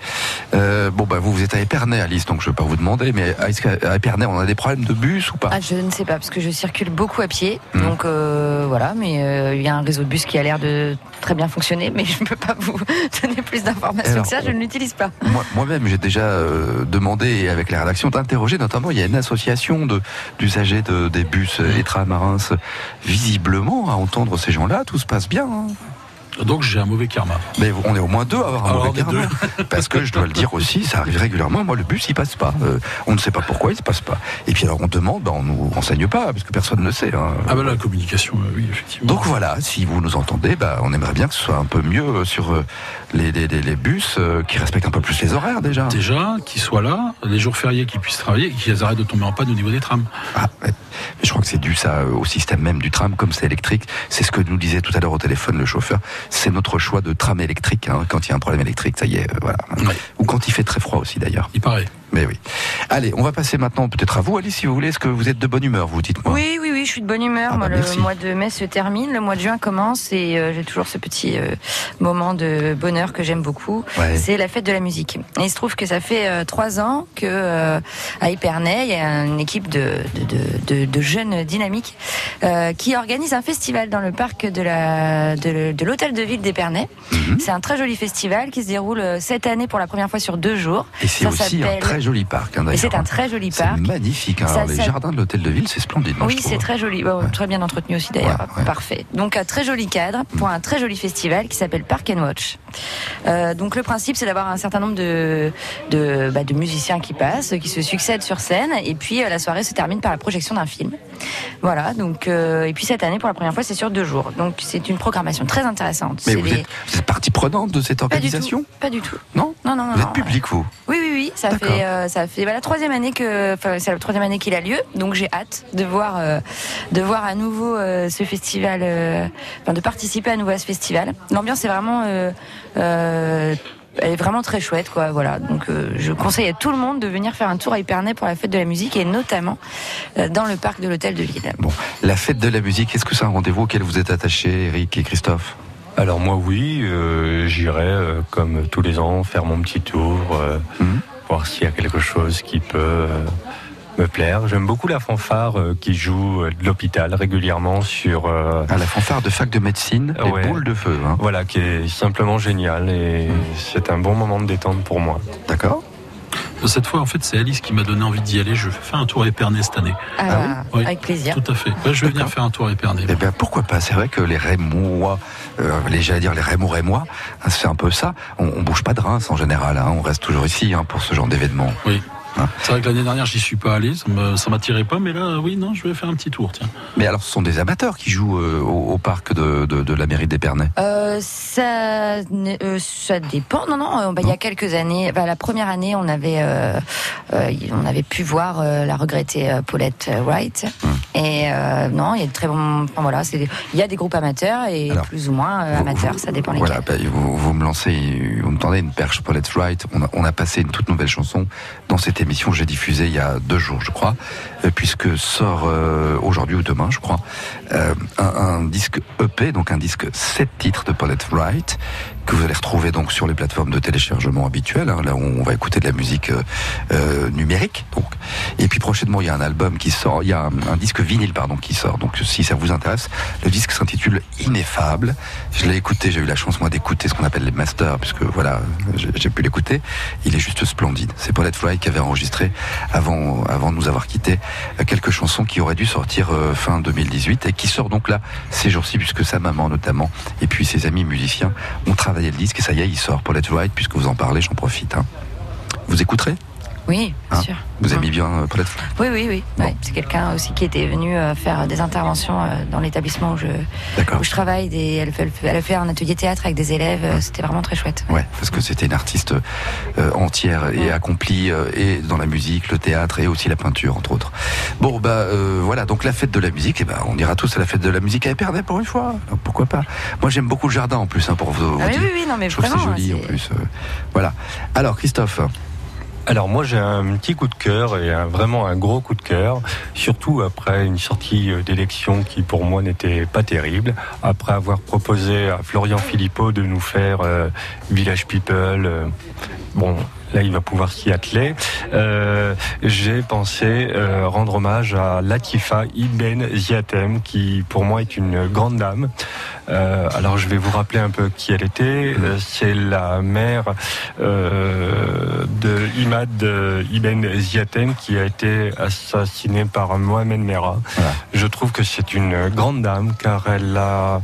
Euh, bon, bah, vous, vous êtes à Épernay, Alice, donc je ne vais pas vous demander, mais est-ce qu'à Épernay, on a des problèmes de bus ou pas? Ah, je ne sais pas, parce que je circule beaucoup à pied. Hmm. Donc euh, voilà, mais euh, il y a un réseau de bus qui a l'air de très bien fonctionner, mais je ne peux pas vous donner plus d'informations que ça, je ne l'utilise pas. Moi- Moi-même, j'ai déjà demandé avec la rédaction d'interroger, notamment, il y a une association d'usagers de, des bus et Reims. Visiblement, à entendre ces gens-là, tout se passe bien. hein. Donc j'ai un mauvais karma. Mais on est au moins deux à avoir un Alors, mauvais karma. Parce que je dois le dire aussi, ça arrive régulièrement. Moi, le bus, il passe pas. Euh, on ne sait pas pourquoi il se passe pas. Et puis alors, on demande, ben, on nous renseigne pas, parce que personne ne sait. hein. Ah ben la communication, euh, oui, effectivement. Donc voilà, si vous nous entendez, bah, on aimerait bien que ce soit un peu mieux euh, sur les, les- les- les bus euh, qui respectent un peu plus les horaires déjà. Déjà, qu'ils soient là, les jours fériés qu'ils puissent travailler, et qu'ils arrêtent de tomber en panne au niveau des trams. Ah. Mais je crois que c'est dû ça au système même du tram, comme c'est électrique. C'est ce que nous disait tout à l'heure au téléphone le chauffeur. C'est notre choix de tram électrique. hein. Quand il y a un problème électrique, ça y est, euh, voilà. Ou quand il fait très froid aussi d'ailleurs. Il paraît. Mais oui. Allez, on va passer maintenant peut-être à vous, Alice, si vous voulez. Est-ce que vous êtes de bonne humeur, vous dites-moi? Oui, oui, oui, je suis de bonne humeur. Ah bah, le merci. mois de mai se termine, le mois de juin commence et euh, j'ai toujours ce petit euh, moment de bonheur que j'aime beaucoup. Ouais. C'est la fête de la musique. Et il se trouve que ça fait euh, trois ans que à Épernay, il y a une équipe de, de, de, de- de jeunes dynamiques qui organise un festival dans le parc de la de, de l'hôtel de ville d'Épernay. Mhm. C'est un très joli festival qui se déroule cette année pour la première fois sur deux jours. Et c'est Ça aussi un s'appelle- très joli parc, hein, c'est un très joli C'est parc. magnifique. hein. Ça Alors, les jardins de l'hôtel de ville, c'est splendide. moi, Oui, c'est très joli. Très bien entretenu aussi d'ailleurs. Parfait. Donc un très joli cadre pour un très joli festival qui s'appelle Park and Watch. Euh, donc le principe c'est d'avoir un certain nombre de de, bah, de musiciens qui passent, qui se succèdent sur scène, et puis euh, la soirée se termine par la projection d'un film. Voilà. Donc euh, et puis cette année pour la première fois c'est sur deux jours. Donc c'est une programmation très intéressante. Mais vous les- êtes, vous êtes partie prenante de cette Pas du organisation tout. Pas du tout. Non Non non non. Vous non. êtes public, vous Oui, oui, oui, ça fait, ça fait bah, la troisième année que, c'est la troisième année qu'il a lieu, donc j'ai hâte de voir, de voir à nouveau ce festival, enfin, de participer à nouveau à ce festival. L'ambiance est vraiment, euh, elle est vraiment très chouette, quoi. Voilà, donc euh, je conseille à tout le monde de venir faire un tour à Épernay pour la fête de la musique et notamment euh, dans le parc de l'hôtel de ville. Bon, la fête de la musique, est-ce que c'est un rendez-vous auquel vous êtes attachés, Eric et Christophe? Alors moi oui, euh, j'irai euh, comme tous les ans faire mon petit tour, euh, Mhm. voir s'il y a quelque chose qui peut euh, me plaire. J'aime beaucoup la fanfare euh, qui joue euh, de l'hôpital régulièrement sur euh, Ah, La fanfare de fac de médecine, les Ouais. boules de feu. hein. voilà qui est simplement génial et c'est un bon moment de détente pour moi. D'accord Cette fois, en fait, c'est Alice qui m'a donné envie d'y aller. Je vais faire un tour à Épernay cette année. Ah, bah, Oui. avec plaisir. Tout à fait. Ouais, je vais venir faire un tour à Épernay. Eh bien, pourquoi pas? C'est vrai que les Rémois, euh, les, j'allais dire les Rémois Rémois, hein, c'est un peu ça. On, on bouge pas de Reims en général. hein. On reste toujours ici hein, pour ce genre d'événement. Oui. C'est vrai que l'année dernière, j'y suis pas allé, ça m'attirait pas, mais là, oui, non, je vais faire un petit tour, tiens. Mais alors, ce sont des amateurs qui jouent euh, au, au parc de, de- de la mairie d'Épernay. Euh, ça, euh, ça dépend. Non, non. euh, bah, il y a quelques années, bah, la première année, on avait, euh, euh, on avait pu voir euh, la regrettée euh, Paulette Wright. Et euh, non, il y a de très bons. enfin, voilà, c'est, il y a des groupes amateurs et plus ou moins euh, amateurs. ça dépend lesquels. Voilà, bah, vous, vous me lancez, vous me tendez une perche Paulette Wright. On a, on a passé une toute nouvelle chanson dans cette émission que j'ai diffusée il y a deux jours, je crois, euh, puisque sort euh, aujourd'hui ou demain, je crois, euh, un, un disque EP, donc un disque sept titres de Paulette Wright, que vous allez retrouver donc sur les plateformes de téléchargement habituelles. hein, là, où on va écouter de la musique euh, euh, numérique. Donc, et puis prochainement, il y a un album qui sort, il y a un, disque vinyle pardon qui sort. Donc, si ça vous intéresse, le disque s'intitule Ineffable. Je l'ai écouté, j'ai eu la chance moi d'écouter ce qu'on appelle les masters, puisque voilà, j'ai pu l'écouter. Il est juste splendide. C'est Paulette Fly qui avait enregistré avant, avant de nous avoir quitté euh, quelques chansons qui auraient dû sortir euh, fin 2018 et qui sort donc là ces jours-ci, puisque sa maman notamment et puis ses amis musiciens ont travaillé le disque et ça y est, il sort Paulette Wright, puisque vous en parlez, j'en profite. hein. Vous écouterez? Oui, bien Hein sûr. Vous aimez bien euh, Paulette Oui, oui, oui. Ouais, c'est quelqu'un aussi qui était venu euh, faire des interventions euh, dans l'établissement où je, où je travaille. Des, elle, fait, elle a fait un atelier théâtre avec des élèves. euh, C'était vraiment très chouette. Ouais, parce que c'était une artiste entière et accomplie et dans la musique, le théâtre et aussi la peinture entre autres. Bon bah voilà, donc la fête de la musique, et ben on ira tous à la fête de la musique à Épernay pour une fois. Pourquoi pas? Moi j'aime beaucoup le jardin en plus hein, pour vous, vous Ah oui, dire. oui, oui, non, mais Je trouve que vraiment, c'est joli en plus. voilà. Alors Christophe. Alors moi j'ai un petit coup de cœur et vraiment un gros coup de cœur, surtout après une sortie euh, d'élection qui pour moi n'était pas terrible, après avoir proposé à Florian Philippot de nous faire euh, Village People, euh, bon là il va pouvoir s'y atteler, Euh, j'ai pensé euh, rendre hommage à Latifa Ibn Ziatem qui pour moi est une grande dame. Euh, alors je vais vous rappeler un peu qui elle était. C'est la mère euh, de Imad Ibn Ziatem qui a été assassinée par Mohamed Merah. Je trouve que c'est une grande dame car elle a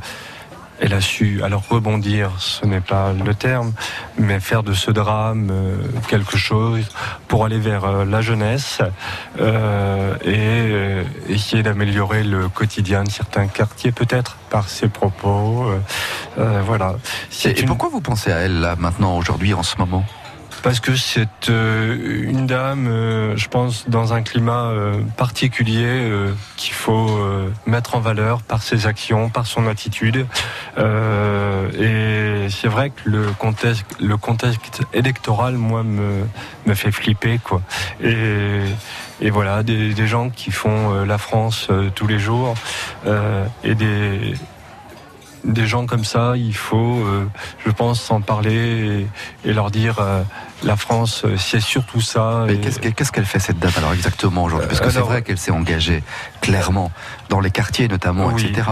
elle a su, alors rebondir, ce n'est pas le terme, mais faire de ce drame euh, quelque chose pour aller vers euh, la jeunesse euh, et euh, essayer d'améliorer le quotidien de certains quartiers peut-être par ses propos. euh, voilà. Et, et pourquoi vous pensez à elle là maintenant aujourd'hui en ce moment? Parce que c'est euh, une dame, euh, je pense, dans un climat euh, particulier qu'il faut mettre en valeur par ses actions, par son attitude. Et c'est vrai que le contexte, le contexte électoral, moi, me, me fait flipper, quoi. Et, voilà, des, gens qui font la France tous les jours et des des gens comme ça, il faut, je pense, s'en parler et, leur dire la France, euh, c'est surtout ça. Mais Et- qu'est-ce qu'elle fait cette dame alors exactement aujourd'hui? Parce que c'est vrai qu'elle s'est engagée clairement dans les quartiers notamment, Oui. etc.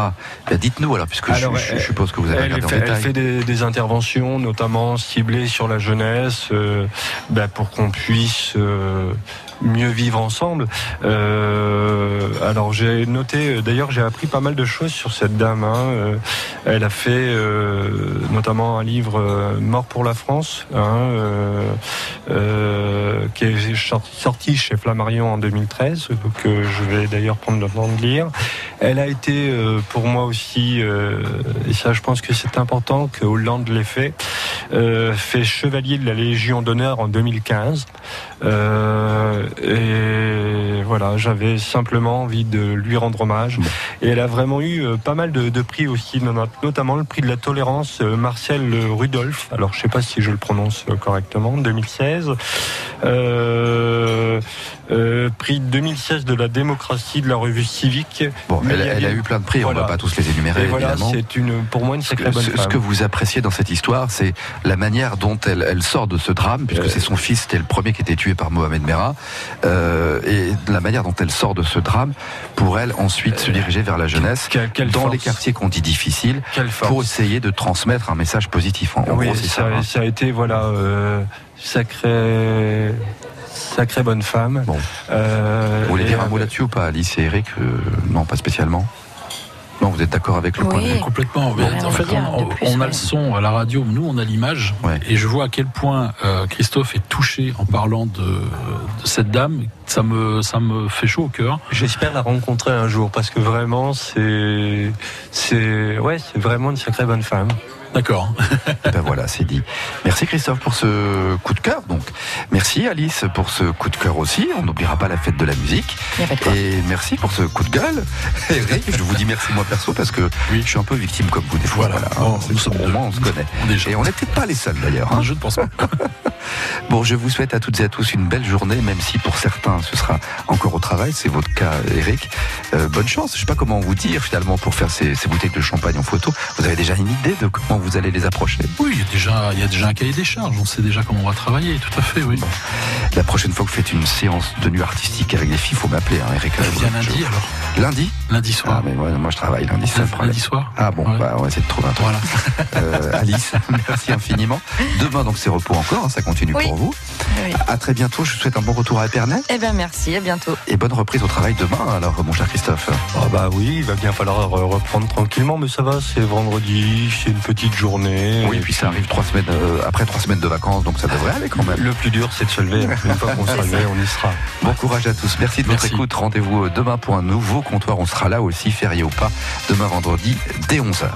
Ben, Dites-nous alors, puisque je- Alors, je, je elle- suppose que vous avez elle regardé en fait, elle détail. fait des, des interventions, notamment ciblées sur la jeunesse, euh, ben, pour qu'on puisse euh, mieux vivre ensemble. Euh, alors j'ai noté, d'ailleurs j'ai appris pas mal de choses sur cette dame. hein. Euh, Elle a fait euh, notamment un livre euh, Mort pour la France, hein, euh, euh, qui est sorti chez Flammarion en 2013, que je vais d'ailleurs prendre le temps de lire. Elle a été euh, pour moi aussi, euh, et ça je pense que c'est important que Hollande l'ait fait, euh, fait chevalier de la Légion d'honneur en 2015. Euh, et voilà, j'avais simplement envie de lui rendre hommage. Et elle a vraiment eu pas mal de, de prix aussi, not- notamment le prix de la tolérance Marcel Rudolph. Alors je sais pas si je le prononce correctement, 2016. Euh, euh, prix 2016 de la démocratie de la revue civique. Bon, elle, a elle a eu plein de prix, on Voilà. va pas tous les énumérer Et voilà, évidemment. c'est une, pour moi une Ce que, sacrée bonne ce- ce femme. que vous appréciez dans cette histoire, c'est la manière dont elle, elle sort de ce drame, puisque c'est son fils, c'était le premier qui était tué par Mohamed Merah, euh, et la manière dont elle sort de ce drame pour elle ensuite se diriger vers la jeunesse quelle dans force. les quartiers qu'on dit difficiles pour essayer de transmettre un message positif. En, en oui, gros, c'est ça. ça, hein. ça a été voilà euh, sacré sacrée bonne femme. Euh, Vous voulez dire un mot là-dessus ou pas, Alice et Eric Euh, Non, pas spécialement. Non, vous êtes d'accord avec le point de vue Complètement. En fait, on, de plus, on a ouais. le son à la radio, nous on a l'image, et je vois à quel point euh, Christophe est touché en parlant de, de cette dame. Ça me, ça me fait chaud au cœur. J'espère la rencontrer un jour parce que vraiment c'est c'est ouais c'est vraiment une sacrée bonne femme. D'accord. Eh ben voilà, c'est dit. Merci Christophe pour ce coup de cœur. Donc, merci Alice pour ce coup de cœur aussi. On n'oubliera pas la fête de la musique. Et merci pour ce coup de gueule. Eric, je vous dis merci moi perso parce que je suis un peu victime comme vous des fois. Voilà. hein. C'est- au moins on se connaît. Et on n'était pas les seuls d'ailleurs. hein. Je ne pense pas. Bon, je vous souhaite à toutes et à tous une belle journée, même si pour certains ce sera encore au travail. C'est votre cas, Eric. Euh, bonne chance. Je sais pas comment vous dire finalement pour faire ces, ces bouteilles de champagne en photo. Vous avez déjà une idée de comment vous allez les approcher Oui, il y a déjà, il y a déjà un cahier des charges. On sait déjà comment on va travailler. Tout à fait, oui. La prochaine fois que vous faites une séance de nuit artistique avec les filles, faut m'appeler, hein, Eric. Elle vient lundi alors. Lundi Lundi soir. Ah, mais moi, moi je travaille lundi, c'est. Lundi soir. Ah bon, bah, on va essayer de trouver un truc. Voilà. Euh, Alice, merci infiniment. Demain, donc, c'est repos encore, hein, ça continue Oui. pour vous. Oui. À très bientôt, je vous souhaite un bon retour à Épernay Eh bien, merci, à bientôt. et bonne reprise au travail demain, alors, mon cher Christophe. Ah bah oui, il va bien falloir euh, reprendre tranquillement, mais ça va, c'est vendredi, c'est une petite journée. Oui, puis ça arrive trois semaines, euh, après trois semaines de vacances, donc ça devrait aller quand même. Le plus dur, c'est de se lever. Une fois qu'on sera levé, on y sera. Bon courage à tous. Merci de votre Merci. écoute. Rendez-vous euh, demain pour un nouveau comptoir. On sera là aussi, férié ou pas, demain vendredi, dès 11h.